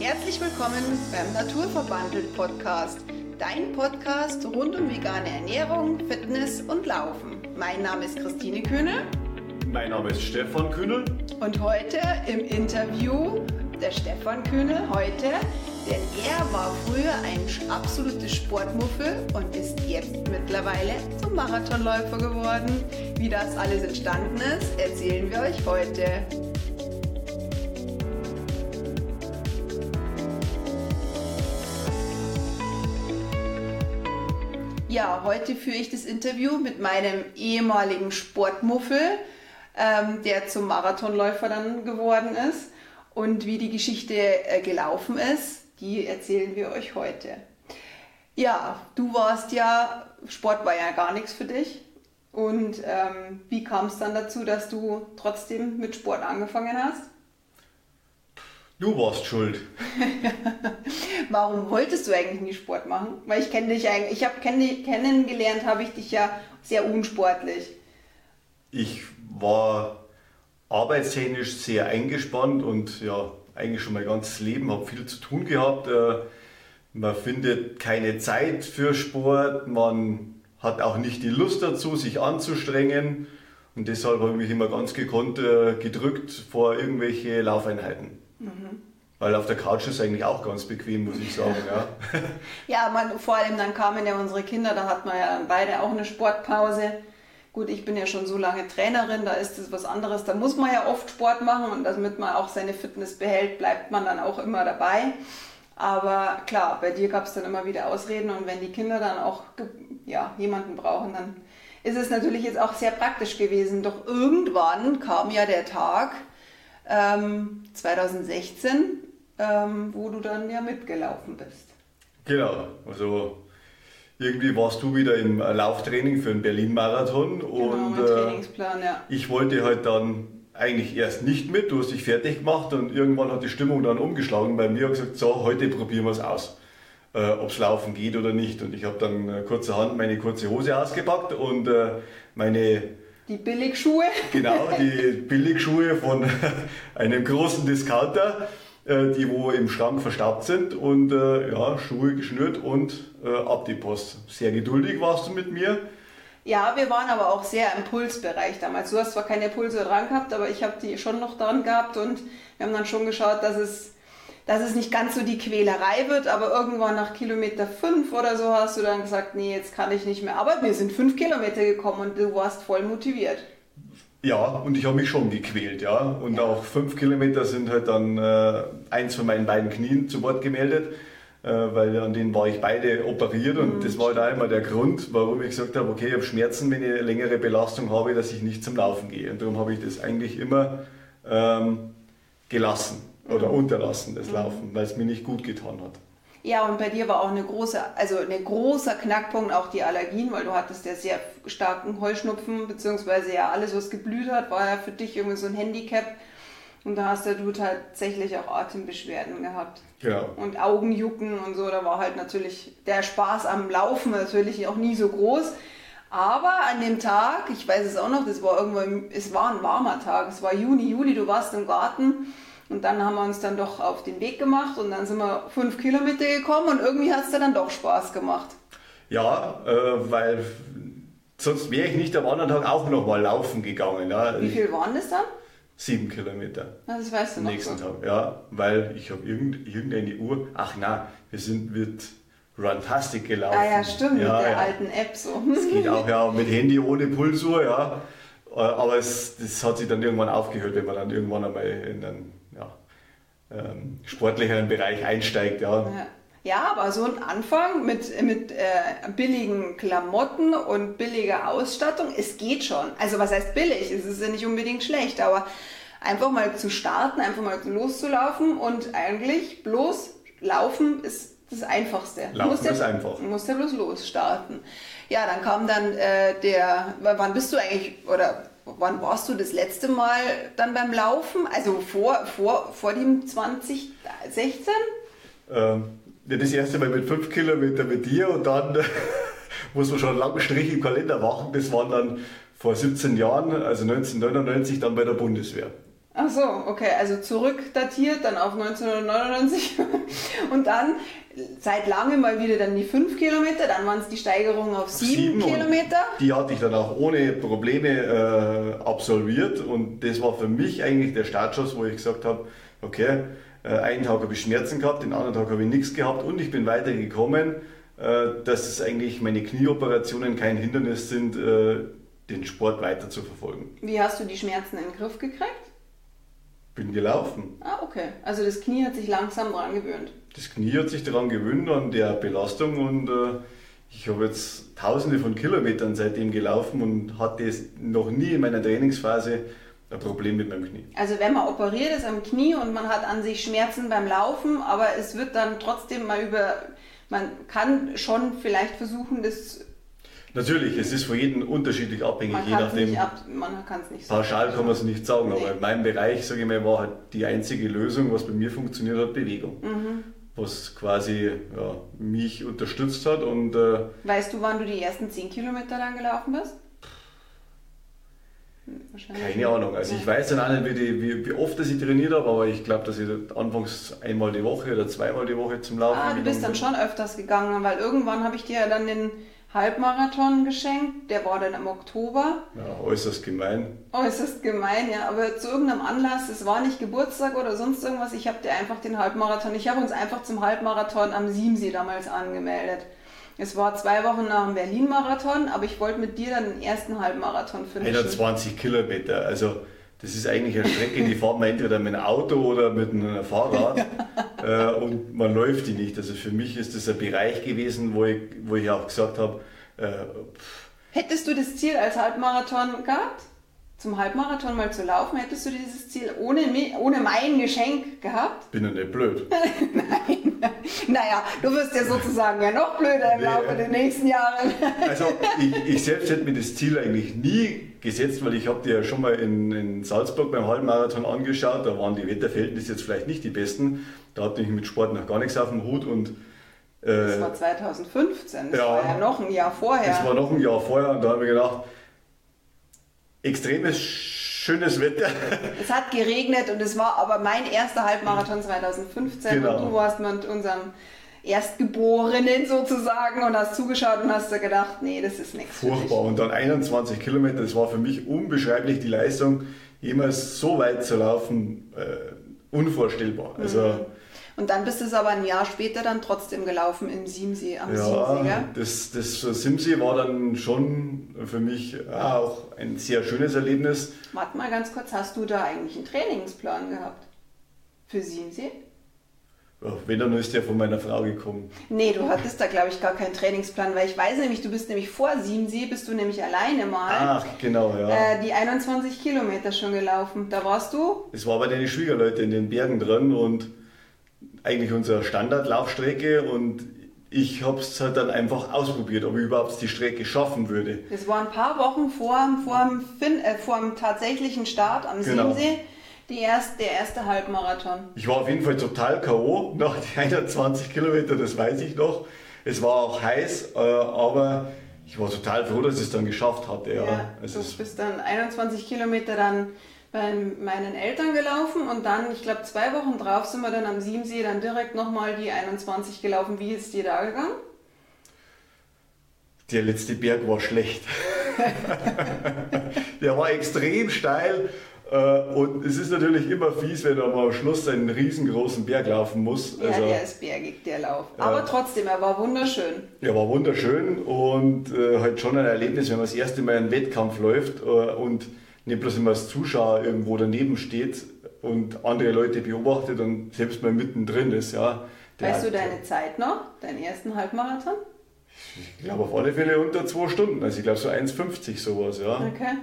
Herzlich willkommen beim Naturverbandelt Podcast, dein Podcast rund um vegane Ernährung, Fitness und Laufen. Mein Name ist Christine Kühne. Mein Name ist Stefan Kühne. Und heute im Interview der Stefan Kühne heute, denn er war früher ein absolutes Sportmuffel und ist jetzt mittlerweile zum Marathonläufer geworden. Wie das alles entstanden ist, erzählen wir euch heute. Ja, heute führe ich das Interview mit meinem ehemaligen Sportmuffel, ähm, der zum Marathonläufer dann geworden ist. Und wie die Geschichte äh, gelaufen ist, die erzählen wir euch heute. Ja, du warst ja, Sport war ja gar nichts für dich. Und ähm, wie kam es dann dazu, dass du trotzdem mit Sport angefangen hast? Du warst schuld. Warum wolltest du eigentlich nie Sport machen? Weil ich kenne dich eigentlich, ich habe kenn, kennengelernt, habe ich dich ja sehr unsportlich. Ich war arbeitstechnisch sehr eingespannt und ja, eigentlich schon mein ganzes Leben, habe viel zu tun gehabt. Äh, man findet keine Zeit für Sport, man hat auch nicht die Lust dazu, sich anzustrengen. Und deshalb habe ich mich immer ganz gekonnt äh, gedrückt vor irgendwelche Laufeinheiten. Mhm. Weil auf der Couch ist eigentlich auch ganz bequem, muss ich sagen. Ja, ja man, vor allem dann kamen ja unsere Kinder, da hat man ja beide auch eine Sportpause. Gut, ich bin ja schon so lange Trainerin, da ist es was anderes. Da muss man ja oft Sport machen und damit man auch seine Fitness behält, bleibt man dann auch immer dabei. Aber klar, bei dir gab es dann immer wieder Ausreden und wenn die Kinder dann auch ja, jemanden brauchen, dann ist es natürlich jetzt auch sehr praktisch gewesen. Doch irgendwann kam ja der Tag ähm, 2016, ähm, wo du dann ja mitgelaufen bist. Genau, also irgendwie warst du wieder im Lauftraining für den Berlin-Marathon genau, und äh, ja. ich wollte halt dann eigentlich erst nicht mit, du hast dich fertig gemacht und irgendwann hat die Stimmung dann umgeschlagen bei mir und gesagt, so, heute probieren wir es aus, äh, ob es laufen geht oder nicht. Und ich habe dann äh, kurzerhand meine kurze Hose ausgepackt und äh, meine die Billigschuhe? Genau, die Billigschuhe von einem großen Discounter äh, die wo im Schrank verstaubt sind und äh, ja, Schuhe geschnürt und äh, ab die Post. Sehr geduldig warst du mit mir. Ja, wir waren aber auch sehr im Pulsbereich damals. Du hast zwar keine Pulse dran gehabt, aber ich habe die schon noch dran gehabt und wir haben dann schon geschaut, dass es, dass es nicht ganz so die Quälerei wird, aber irgendwann nach Kilometer fünf oder so hast du dann gesagt, nee, jetzt kann ich nicht mehr. Aber wir sind fünf Kilometer gekommen und du warst voll motiviert. Ja, und ich habe mich schon gequält, ja. Und ja. auch fünf Kilometer sind halt dann äh, eins von meinen beiden Knien zu Wort gemeldet, äh, weil an denen war ich beide operiert und mhm. das war da halt immer der Grund, warum ich gesagt habe, okay, ich habe Schmerzen, wenn ich eine längere Belastung habe, dass ich nicht zum Laufen gehe. Und darum habe ich das eigentlich immer ähm, gelassen oder mhm. unterlassen, das mhm. Laufen, weil es mir nicht gut getan hat. Ja, und bei dir war auch eine große, also ein großer Knackpunkt auch die Allergien, weil du hattest ja sehr starken Heuschnupfen, beziehungsweise ja alles, was geblüht hat, war ja für dich irgendwie so ein Handicap. Und da hast ja du tatsächlich auch Atembeschwerden gehabt. Ja. Und Augenjucken und so, da war halt natürlich der Spaß am Laufen natürlich auch nie so groß. Aber an dem Tag, ich weiß es auch noch, das war irgendwo, es war ein warmer Tag, es war Juni, Juli, du warst im Garten und dann haben wir uns dann doch auf den Weg gemacht und dann sind wir fünf Kilometer gekommen und irgendwie hat es dann doch Spaß gemacht. Ja, äh, weil sonst wäre ich nicht am anderen Tag auch noch mal laufen gegangen. Ja. Wie viel waren das dann? Sieben Kilometer. Na, das weißt du noch. Nächsten so. Tag, ja, weil ich habe irgend, irgendeine Uhr. Ach na, wir sind mit Runtastic gelaufen. Ah ja, stimmt, ja, mit der ja. alten App so. Das geht auch ja mit Handy ohne Pulsuhr, ja. Äh, aber es, das hat sich dann irgendwann aufgehört, wenn man dann irgendwann einmal in einen ähm, sportlicheren Bereich einsteigt. Ja. ja. aber so ein Anfang mit, mit äh, billigen Klamotten und billiger Ausstattung, es geht schon. Also was heißt billig? Es ist ja nicht unbedingt schlecht, aber einfach mal zu starten, einfach mal loszulaufen und eigentlich bloß laufen ist das Einfachste. Laufen ja, ist einfach. Du musst ja bloß losstarten. Ja, dann kam dann äh, der, wann bist du eigentlich, oder wann warst du das letzte Mal dann beim Laufen? Also vor, vor, vor dem 2016? Ähm, das erste Mal mit 5 Kilometern mit dir und dann muss man schon einen langen Strich im Kalender machen. Das waren dann vor 17 Jahren, also 1999, dann bei der Bundeswehr. Ach so, okay, also zurückdatiert, dann auf 1999 und dann seit langem mal wieder dann die 5 Kilometer, dann waren es die Steigerungen auf 7 Kilometer. Die hatte ich dann auch ohne Probleme äh, absolviert und das war für mich eigentlich der Startschuss, wo ich gesagt habe, okay, äh, einen Tag habe ich Schmerzen gehabt, den anderen Tag habe ich nichts gehabt und ich bin weitergekommen, äh, dass es eigentlich meine Knieoperationen kein Hindernis sind, äh, den Sport weiter zu verfolgen. Wie hast du die Schmerzen in den Griff gekriegt? Bin gelaufen. Ah, okay. Also das Knie hat sich langsam daran gewöhnt. Das Knie hat sich daran gewöhnt, an der Belastung und äh, ich habe jetzt tausende von Kilometern seitdem gelaufen und hatte noch nie in meiner Trainingsphase ein Problem mit meinem Knie. Also wenn man operiert ist am Knie und man hat an sich Schmerzen beim Laufen, aber es wird dann trotzdem mal über, man kann schon vielleicht versuchen, das Natürlich, es ist für jeden unterschiedlich abhängig, man je nachdem. Ab, man kann es nicht sagen. Pauschal kann man es nicht sagen, nee. aber in meinem Bereich, sage ich mal, war halt die einzige Lösung, was bei mir funktioniert hat, Bewegung. Mhm. Was quasi ja, mich unterstützt hat. Und, äh, weißt du, wann du die ersten 10 Kilometer dann gelaufen bist? Keine Ahnung. Also ich weiß dann auch nicht, wie, wie, wie oft ich trainiert habe, aber ich glaube, dass ich anfangs einmal die Woche oder zweimal die Woche zum Laufen Ah, du bist dann schon öfters gegangen, weil irgendwann habe ich dir dann den Halbmarathon geschenkt. Der war dann im Oktober. Ja, äußerst gemein. Äußerst gemein, ja. Aber zu irgendeinem Anlass, es war nicht Geburtstag oder sonst irgendwas, ich habe dir einfach den Halbmarathon, ich habe uns einfach zum Halbmarathon am Siemsee damals angemeldet. Es war zwei Wochen nach dem Berlin-Marathon, aber ich wollte mit dir dann den ersten Halbmarathon finishen. 21 Kilometer, also das ist eigentlich eine Strecke, die fahrt man entweder mit einem Auto oder mit einem Fahrrad äh, und man läuft die nicht. Also für mich ist das ein Bereich gewesen, wo ich, wo ich auch gesagt habe, äh, Hättest du das Ziel als Halbmarathon gehabt? Zum Halbmarathon mal zu laufen, hättest du dieses Ziel ohne, ohne mein Geschenk gehabt? Bin ja nicht blöd. Nein. Naja, du wirst ja sozusagen ja noch blöder im. Laufe der nächsten Jahre. also ich, ich, selbst hätte mir das Ziel eigentlich nie gesetzt, weil ich habe dir ja schon mal in, in, Salzburg beim Halbmarathon angeschaut, da waren die Wetterverhältnisse jetzt vielleicht nicht die besten. Da hatte ich mit Sport noch gar nichts auf dem Hut und äh, das war 2015, das ja, war ja noch ein Jahr vorher. Das war noch ein Jahr vorher und da habe ich gedacht, extremes schönes Wetter. Es hat geregnet und es war aber mein erster Halbmarathon 2015 genau. und du warst mit unserem Erstgeborenen sozusagen und hast zugeschaut und hast da gedacht, nee, das ist nichts. Furchtbar. Und dann 21 Kilometer, das war für mich unbeschreiblich die Leistung, jemals so weit zu laufen, äh, unvorstellbar. Also mhm. Und dann bist du es aber ein Jahr später dann trotzdem gelaufen im Siemsee, am ja, Siemsee, gell? Das, das Siemsee war dann schon für mich auch ein sehr schönes Erlebnis. Warte mal ganz kurz, hast du da eigentlich einen Trainingsplan gehabt für Siemsee? Ja, wenn dann ist der von meiner Frau gekommen. Nee, du hattest da glaube ich gar keinen Trainingsplan, weil ich weiß nämlich, du bist nämlich vor Siemsee, bist du nämlich alleine mal. Ach, genau, ja. Äh, die 21 Kilometer schon gelaufen. Da warst du? Es war bei deinen Schwiegerleuten in den Bergen drin und eigentlich unsere Standardlaufstrecke und ich habe es halt dann einfach ausprobiert, ob ich überhaupt die Strecke schaffen würde. Das war ein paar Wochen vor, vor, dem, fin äh, vor dem tatsächlichen Start am genau. Siemsee. Die erste, der erste Halbmarathon. Ich war auf jeden Fall total K.O. nach den 21 Kilometern, das weiß ich noch. Es war auch heiß, äh, aber ich war total froh, dass ich es dann geschafft hatte. Ja. ja also du bist dann 21 Kilometer dann bei meinen Eltern gelaufen und dann, ich glaube, zwei Wochen drauf sind wir dann am Siemsee dann direkt nochmal die 21 gelaufen. Wie ist dir da gegangen? Der letzte Berg war schlecht. der war extrem steil äh, und es ist natürlich immer fies, wenn man am Schluss einen riesengroßen Berg laufen muss. Ja, also, der ist bergig, der Lauf. Aber trotzdem, er war wunderschön. Er war wunderschön und äh, halt schon ein Erlebnis, wenn man das erste Mal einen Wettkampf läuft äh, und nicht bloß immer als Zuschauer irgendwo daneben steht und andere Leute beobachtet und selbst mal mittendrin ist. Ja. weißt du deine Zeit noch, deinen ersten Halbmarathon? Ich glaube auf alle Fälle unter zwei Stunden, also ich glaube so 1,50 sowas, ja. Okay.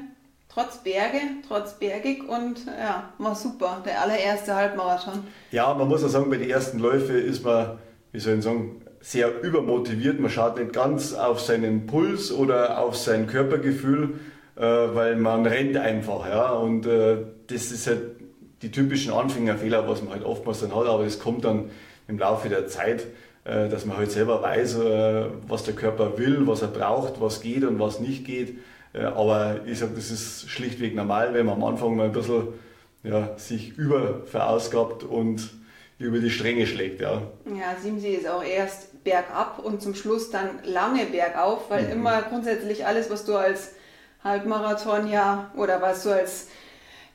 Trotz Berge, trotz bergig und ja, war super, der allererste Halbmarathon. Ja, man muss auch sagen, bei den ersten Läufen ist man, wie soll ich sagen, sehr übermotiviert. Man schaut nicht ganz auf seinen Puls oder auf sein Körpergefühl, äh, weil man rennt einfach, ja, und äh, das ist halt die typischen Anfängerfehler, was man halt oftmals dann hat, aber das kommt dann im Laufe der Zeit, äh, dass man halt selber weiß, was der Körper will, was er braucht, was geht und was nicht geht. Aber ich sage, das ist schlichtweg normal, wenn man am Anfang mal ein bisschen ja, sich überverausgabt und über die Stränge schlägt. Ja, ja Siemsee ist auch erst bergab und zum Schluss dann lange bergauf, weil mhm. immer grundsätzlich alles, was du als Halbmarathon ja oder was du als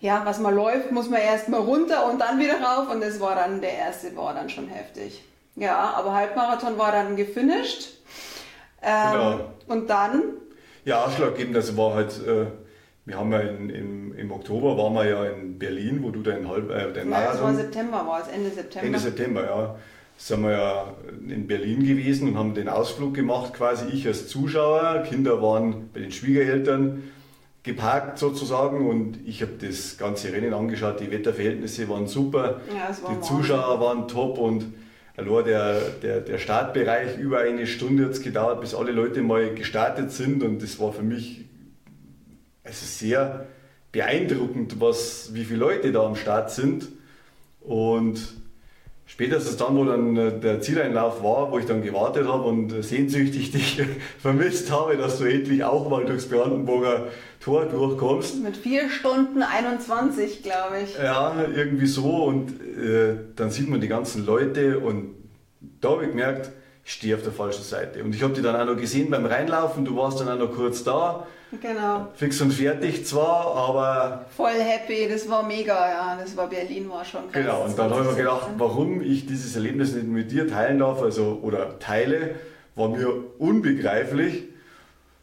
ja, was man läuft, muss man erst mal runter und dann wieder rauf und das war dann, der erste war dann schon heftig. Ja, aber Halbmarathon war dann gefinisht. Ähm, genau. Und dann? Ja, ausschlaggebend, das war halt, äh, wir haben ja in, in, im Oktober waren wir ja in Berlin, wo du dein Halb, äh, dein Marathon... Ja, das war September, war es Ende September. Ende September, ja. Sind wir ja in Berlin gewesen und haben den Ausflug gemacht, quasi ich als Zuschauer. Kinder waren bei den Schwiegereltern geparkt sozusagen und ich habe das ganze Rennen angeschaut. Die Wetterverhältnisse waren super, ja, war die Zuschauer waren top und allein der, der, der Startbereich über eine Stunde hat es gedauert, bis alle Leute mal gestartet sind und das war für mich also sehr beeindruckend, was, wie viele Leute da am Start sind und spätestens dann, wo dann äh, der Zieleinlauf war, wo ich dann gewartet habe und sehnsüchtig dich vermisst habe, dass du endlich auch mal durchs Brandenburger Tor durchkommst. Mit 4 Stunden 21, glaube ich. Ja, irgendwie so und äh, dann sieht man die ganzen Leute und da habe ich gemerkt, ich stehe auf der falschen Seite. Und ich habe dich dann auch noch gesehen beim Reinlaufen, du warst dann auch noch kurz da. Genau. Fix und fertig zwar, aber. Voll happy, das war mega, ja. Das war Berlin, war schon krass. Genau, und dann habe ich mir gedacht, warum ich dieses Erlebnis nicht mit dir teilen darf, also oder teile, war mir unbegreiflich.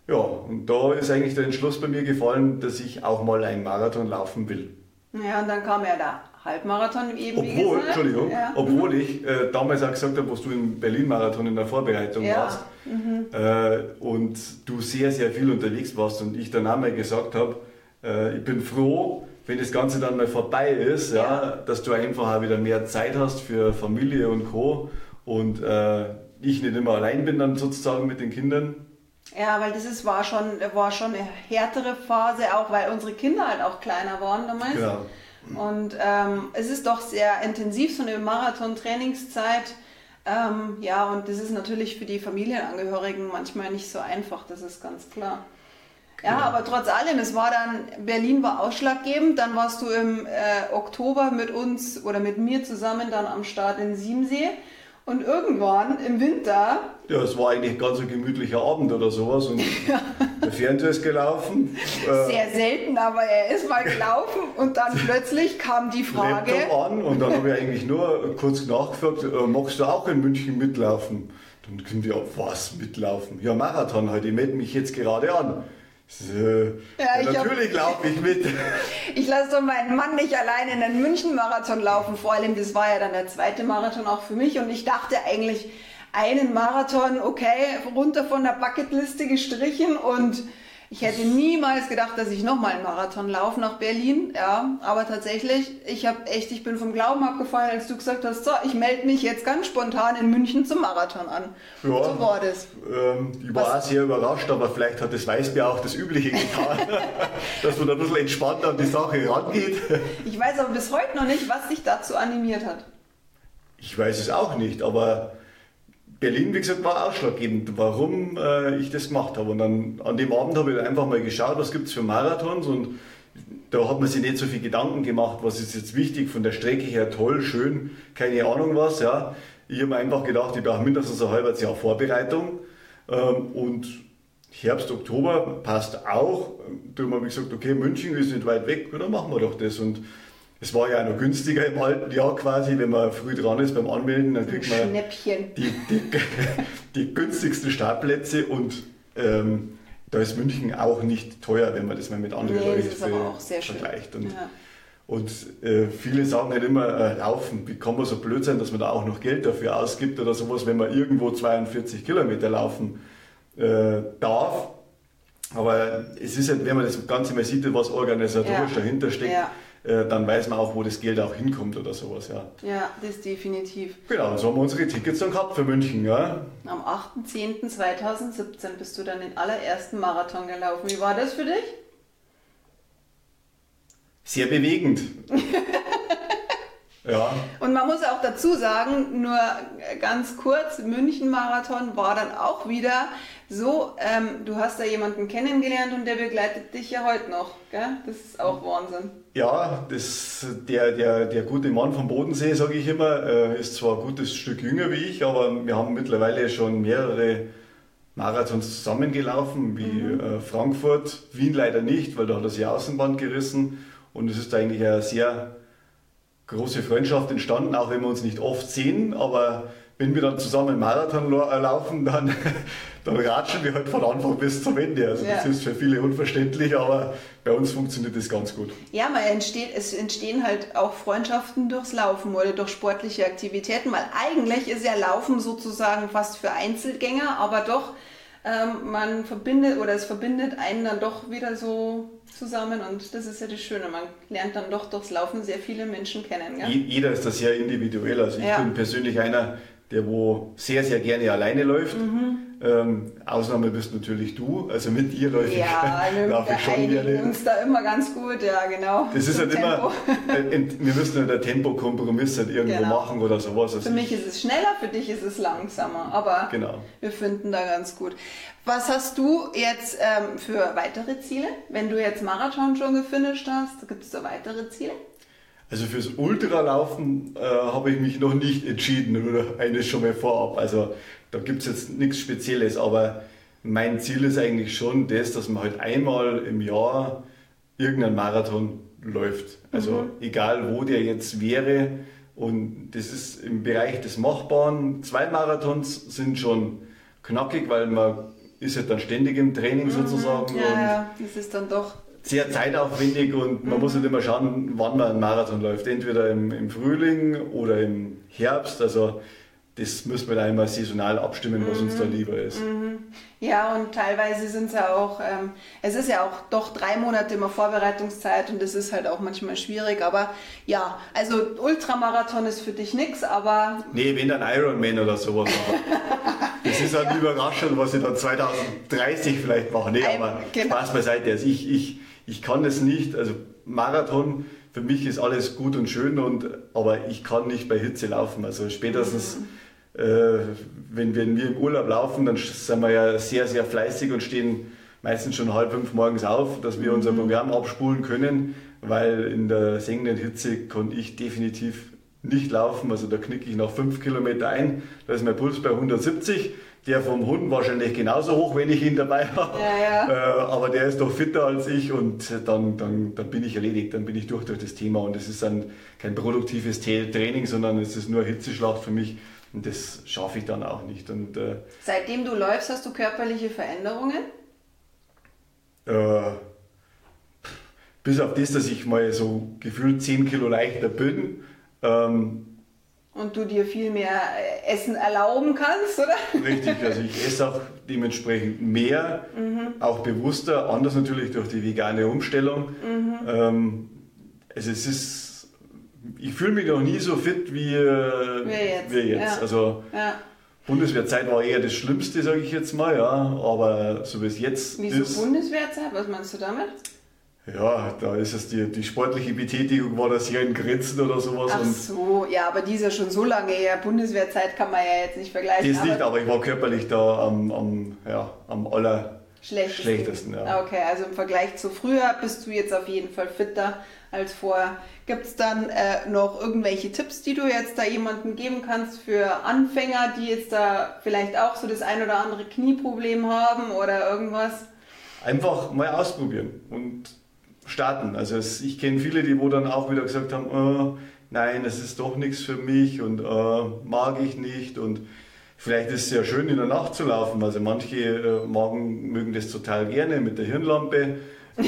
Ja, und da ist eigentlich der Entschluss bei mir gefallen, dass ich auch mal einen Marathon laufen will. Ja, und dann kam ja der Halbmarathon eben. Obwohl, Entschuldigung, ja. obwohl ich äh, damals auch gesagt habe, was du im Berlin-Marathon in der Vorbereitung ja. warst mhm. äh, und du sehr, sehr viel unterwegs warst und ich dann auch mal gesagt habe, äh, ich bin froh, wenn das Ganze dann mal vorbei ist, ja. ja dass du einfach auch wieder mehr Zeit hast für Familie und Co. und äh, ich nicht immer allein bin dann sozusagen mit den Kindern. Ja, weil das ist, war, schon, war schon eine härtere Phase, auch weil unsere Kinder halt auch kleiner waren damals. Genau. Und ähm, es ist doch sehr intensiv, so eine Marathon-Trainingszeit. Ähm, ja, und das ist natürlich für die Familienangehörigen manchmal nicht so einfach, das ist ganz klar. Ja, ja, aber trotz allem, es war dann, Berlin war ausschlaggebend, dann warst du im äh, Oktober mit uns oder mit mir zusammen dann am Start in Siemsee. Und irgendwann im Winter. Ja, es war eigentlich ganz ein gemütlicher Abend oder sowas und der Fernseher ist gelaufen. Äh, Sehr selten, aber er ist mal gelaufen und dann plötzlich kam die Frage. Laptop an und dann habe ich eigentlich nur kurz nachgefragt, äh, magst du auch in München mitlaufen? Dann können wir, was mitlaufen? Ja, Marathon heute, ich melde mich jetzt gerade an. Ja, ja, natürlich laufe ich mit. ich lasse doch meinen Mann nicht alleine in den München-Marathon laufen. Vor allem, das war ja dann der zweite Marathon auch für mich. Und ich dachte eigentlich, einen Marathon, okay, runter von der Bucketliste gestrichen und ich hätte niemals gedacht, dass ich nochmal einen Marathon laufe nach Berlin. Ja, aber tatsächlich, ich habe echt, ich bin vom Glauben abgefallen, als du gesagt hast, so, ich melde mich jetzt ganz spontan in München zum Marathon an. Ja, so war das. Ähm, ich war Was? auch sehr überrascht, aber vielleicht hat das Weißbier auch das Übliche getan, dass man da ein bisschen entspannter an die Sache rangeht. ich weiß aber bis heute noch nicht, was dich dazu animiert hat. Ich weiß es auch nicht, aber Berlin, wie gesagt, war ausschlaggebend, warum äh, ich das gemacht habe. Und dann an dem Abend habe ich einfach mal geschaut, was gibt es für Marathons und da hat man sich nicht so viel Gedanken gemacht, was ist jetzt wichtig, von der Strecke her toll, schön, keine Ahnung was. Ja. Ich habe mir einfach gedacht, ich brauche mindestens ein halbes Jahr Vorbereitung ähm, und Herbst, Oktober passt auch. Da habe ich gesagt, okay, München ist nicht weit weg, dann machen wir doch das. Und es war ja auch noch günstiger im alten Jahr quasi, wenn man früh dran ist beim Anmelden, dann kriegt man die, die, die, günstigsten Startplätze und ähm, da ist München auch nicht teuer, wenn man das mal mit anderen nee, Leuten vergleicht. Und, ja. und äh, viele sagen halt immer, äh, laufen, wie kann man so blöd sein, dass man da auch noch Geld dafür ausgibt oder sowas, wenn man irgendwo 42 Kilometer laufen äh, darf. Aber es ist halt, wenn man das Ganze mal sieht, was organisatorisch ja. dahinter steckt, ja dann weiß man auch, wo das Geld auch hinkommt oder sowas, ja. Ja, das definitiv. Genau, so haben wir unsere Tickets dann gehabt für München, ja. Am 8.10.2017 bist du dann den allerersten Marathon gelaufen. Wie war das für dich? Sehr bewegend. ja. Und man muss auch dazu sagen, nur ganz kurz, München-Marathon war dann auch wieder so, ähm, du hast da jemanden kennengelernt und der begleitet dich ja heute noch, gell? Das ist auch Wahnsinn. Ja, das, der, der, der gute Mann vom Bodensee, sage ich immer, äh, ist zwar ein gutes Stück jünger wie ich, aber wir haben mittlerweile schon mehrere Marathons zusammengelaufen, wie mhm. Äh, Frankfurt, Wien leider nicht, weil da hat er sich Außenband gerissen und es ist eigentlich eine sehr große Freundschaft entstanden, auch wenn wir uns nicht oft sehen, aber wenn wir dann zusammen Marathon äh, laufen, dann, dann ratschen wir halt von Anfang bis zum Ende. Also ja. das ist für viele unverständlich, aber bei uns funktioniert das ganz gut. Ja, man entsteht, es entstehen halt auch Freundschaften durchs Laufen oder durch sportliche Aktivitäten, weil eigentlich ist ja Laufen sozusagen fast für Einzelgänger, aber doch ähm, man verbindet oder es verbindet einen dann doch wieder so zusammen und das ist ja das Schöne. Man lernt dann doch durchs Laufen sehr viele Menschen kennen. Gell? Jeder ist da sehr individuell. Also ich ja. bin persönlich einer, der wo sehr, sehr gerne alleine läuft. Mhm. Ähm, Ausnahme bist natürlich du, also mit dir läufe ja, ich, laufe ich schon gerne. uns da immer ganz gut, ja genau. Das ist halt immer, äh, wir müssen halt einen Tempokompromiss halt irgendwo genau. machen oder sowas. Also für mich ist es schneller, für dich ist es langsamer, aber genau. wir finden da ganz gut. Was hast du jetzt ähm, für weitere Ziele? Wenn du jetzt Marathon schon gefinisht hast, gibt es da weitere Ziele? Also fürs Ultralaufen äh, habe ich mich noch nicht entschieden oder eines schon mal vorab. Also da gibt es jetzt nichts Spezielles, aber mein Ziel ist eigentlich schon das, dass man halt einmal im Jahr irgendein Marathon läuft. Also mhm. egal wo der jetzt wäre. Und das ist im Bereich des Machbaren. Zwei Marathons sind schon knackig, weil man ist halt dann ständig im Training mhm. sozusagen. Ja, ja, das ist dann doch sehr zeitaufwendig und man mhm. muss halt immer schauen, wann man einen Marathon läuft. Entweder im, im Frühling oder im Herbst. Also das müssen wir da immer saisonal abstimmen, was mhm. uns da mhm. lieber ist. Mhm. Ja, und teilweise sind es ja auch, ähm, es ist ja auch doch drei Monate immer Vorbereitungszeit und das ist halt auch manchmal schwierig. Aber ja, also Ultramarathon ist für dich nichts, aber. Nee, wenn dann Ironman oder sowas. das ist halt ja. überraschend, was ich dann 2030 vielleicht mache. Nee, aber genau. Spaß beiseite. Also ich, ich, ich kann es nicht, also Marathon, für mich ist alles gut und schön, und, aber ich kann nicht bei Hitze laufen. Also spätestens, mhm. äh, wenn, wenn wir im Urlaub laufen, dann sind wir ja sehr, sehr fleißig und stehen meistens schon halb fünf morgens auf, dass wir unser mhm. Programm abspulen können, weil in der sengenden Hitze kann ich definitiv nicht laufen. Also da knicke ich nach fünf Kilometer ein, da ist mein Puls bei 170 der vom Hund wahrscheinlich genauso hoch, wenn ich ihn dabei habe. Ja, ja. Äh, aber der ist doch fitter als ich und dann, dann, dann bin ich erledigt, dann bin ich durch durch das Thema. Und es ist dann kein produktives Training, sondern es ist nur Hitzeschlacht für mich. Und das schaffe ich dann auch nicht. Und, äh, Seitdem du läufst, hast du körperliche Veränderungen? Äh, bis auf das, dass ich mal so gefühlt 10 Kilo leichter bin. Ähm, und du dir viel mehr äh, Essen erlauben kannst, oder? Richtig, also ich esse auch dementsprechend mehr, mhm. auch bewusster, anders natürlich durch die vegane Umstellung. Mhm. Ähm, also es ist, ich fühle mich noch nie so fit wie äh, jetzt. Wir jetzt. Ja. Also ja. Bundeswehrzeit war eher das Schlimmste, sage ich jetzt mal, ja, aber so wie es jetzt Wieso ist. Wieso Bundeswehrzeit? Was meinst du damit? Ja, da ist es die, die sportliche Betätigung war das hier in Grenzen oder sowas. Ach so, ja, aber die ist ja schon so lange her. Bundeswehrzeit kann man ja jetzt nicht vergleichen. Das nicht, aber ich war körperlich da am, am, ja, am aller schlechtesten. schlechtesten ja. Okay, also im Vergleich zu früher bist du jetzt auf jeden Fall fitter als vorher. Gibt es dann äh, noch irgendwelche Tipps, die du jetzt da jemandem geben kannst für Anfänger, die jetzt da vielleicht auch so das ein oder andere Knieproblem haben oder irgendwas? Einfach mal ausprobieren und starten. Also ich kenne viele, die wo dann auch wieder gesagt haben, oh, nein, es ist doch nichts für mich und oh, mag ich nicht und vielleicht ist es ja schön in der Nacht zu laufen. Also manche äh, magen, mögen das total gerne mit der Hirnlampe. äh,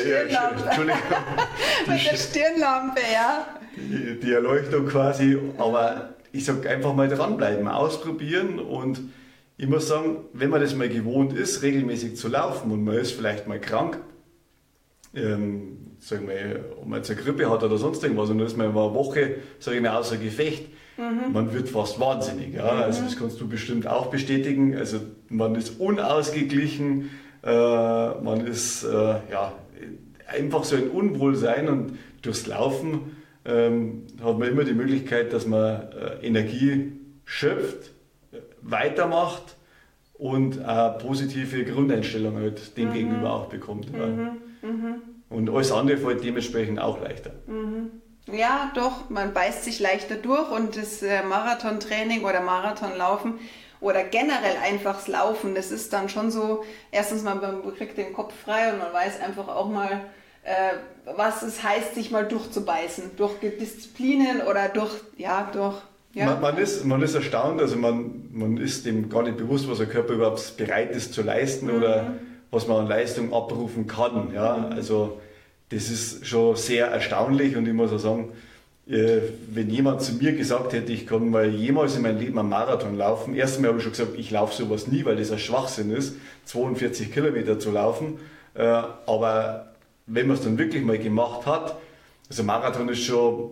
Stirnlampe. Ja, Entschuldigung. mit der Stirnlampe, ja. Die, die Erleuchtung quasi. Aber ich sage einfach mal dranbleiben, ausprobieren und ich muss sagen, wenn man das mal gewohnt ist, regelmäßig zu laufen und man ist vielleicht mal krank, ähm, sagen wir, ob man jetzt eine Grippe hat oder sonst irgendwas und dann ist man eine Woche, sage ich mal, außer Gefecht. Mhm. Man wird fast wahnsinnig. Ja? Mhm. Also das kannst du bestimmt auch bestätigen. Also man ist unausgeglichen, äh, man ist äh, ja, einfach so ein Unwohlsein und durchs Laufen ähm, hat man immer die Möglichkeit, dass man äh, Energie schöpft, weitermacht und eine positive Grundeinstellung halt dem mhm. gegenüber auch bekommt. Ja. Mhm. Und alles andere fällt dementsprechend auch leichter. Mhm. Ja, doch, man beißt sich leichter durch und das äh, Marathontraining oder Marathonlaufen oder generell einfachs Laufen, das ist dann schon so, erstens mal, man kriegt den Kopf frei und man weiß einfach auch mal, äh, was es heißt, sich mal durchzubeißen, durch Disziplinen oder durch, ja, durch ja. Man, man, ist, man ist erstaunt, also man, man ist dem gar nicht bewusst, was der Körper überhaupt bereit ist zu leisten mhm. oder was man an Leistung abrufen kann. Ja? Also das ist schon sehr erstaunlich und ich muss auch sagen, äh, wenn jemand zu mir gesagt hätte, ich kann mal jemals in meinem Leben einen Marathon laufen, erstmal habe ich schon gesagt, ich laufe sowas nie, weil das ein Schwachsinn ist, 42 Kilometer zu laufen. Äh, aber wenn man es dann wirklich mal gemacht hat, also Marathon ist schon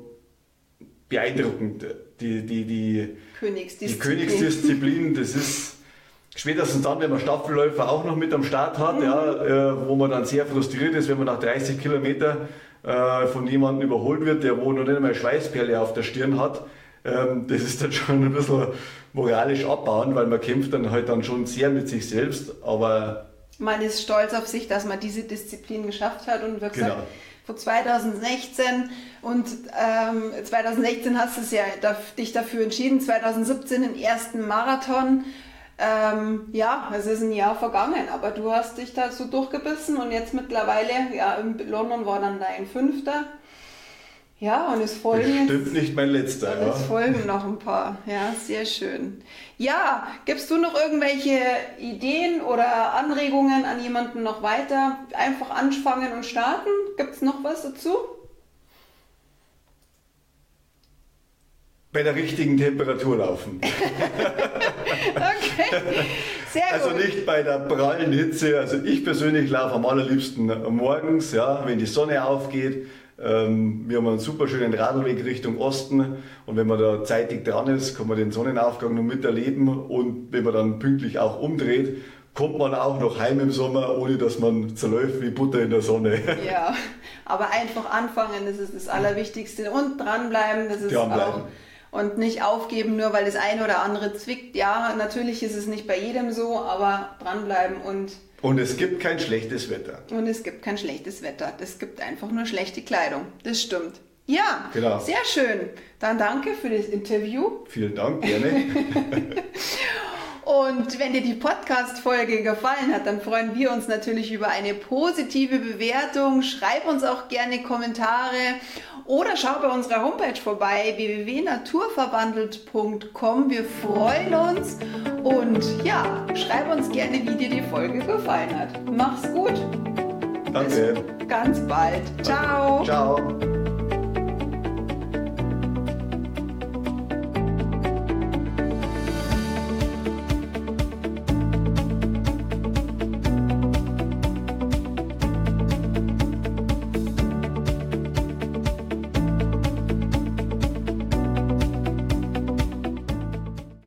beeindruckend. Die, die, die, Königsdisziplin. die Königsdisziplin, das ist spätestens dann, wenn man Staffelläufer auch noch mit am Start hat, mhm. ja, äh, wo man dann sehr frustriert ist, wenn man nach 30 Kilometern äh, von jemandem überholt wird, der wo noch nicht einmal Schweißperle auf der Stirn hat. Ähm, das ist dann schon ein bisschen moralisch abbauen, weil man kämpft dann halt dann schon sehr mit sich selbst, aber man ist stolz auf sich, dass man diese Disziplin geschafft hat und wirklich genau. vor 2016 und ähm, 2016 hast du ja, dich dafür entschieden, 2017 den ersten Marathon. Ähm, ja, es ist ein Jahr vergangen, aber du hast dich da so durchgebissen und jetzt mittlerweile, ja, in London war dann dein fünfter. Ja, und es folgen. Jetzt, nicht mein letzter. Und es folgen noch ein paar. Ja, sehr schön. Ja, gibst du noch irgendwelche Ideen oder Anregungen an jemanden noch weiter? Einfach anfangen und starten? Gibt es noch was dazu? Bei der richtigen Temperatur laufen. okay, sehr also gut. Also nicht bei der prallen Hitze. Also ich persönlich laufe am allerliebsten morgens, ja, wenn die Sonne aufgeht ähm, wir haben einen super schönen Radlweg Richtung Osten und wenn man da zeitig dran ist, kann man den Sonnenaufgang noch miterleben und wenn man dann pünktlich auch umdreht, kommt man auch noch heim im Sommer, ohne dass man zerläuft wie Butter in der Sonne. Ja, aber einfach anfangen, das ist das Allerwichtigste und dranbleiben, das ist auch und nicht aufgeben, nur weil das eine oder andere zwickt. Ja, natürlich ist es nicht bei jedem so, aber dranbleiben und und es gibt kein schlechtes Wetter. Und es gibt kein schlechtes Wetter. Es gibt einfach nur schlechte Kleidung. Das stimmt. Ja, genau. sehr schön. Dann danke für das Interview. Vielen Dank, gerne. Und wenn dir die Podcast-Folge gefallen hat, dann freuen wir uns natürlich über eine positive Bewertung. Schreib uns auch gerne Kommentare oder schau bei unserer Homepage vorbei www.naturverwandelt.com. Wir freuen uns und ja, schreib uns gerne, wie dir die Folge gefallen hat. Mach's gut. Danke. Bis ganz bald. Ciao. Ciao.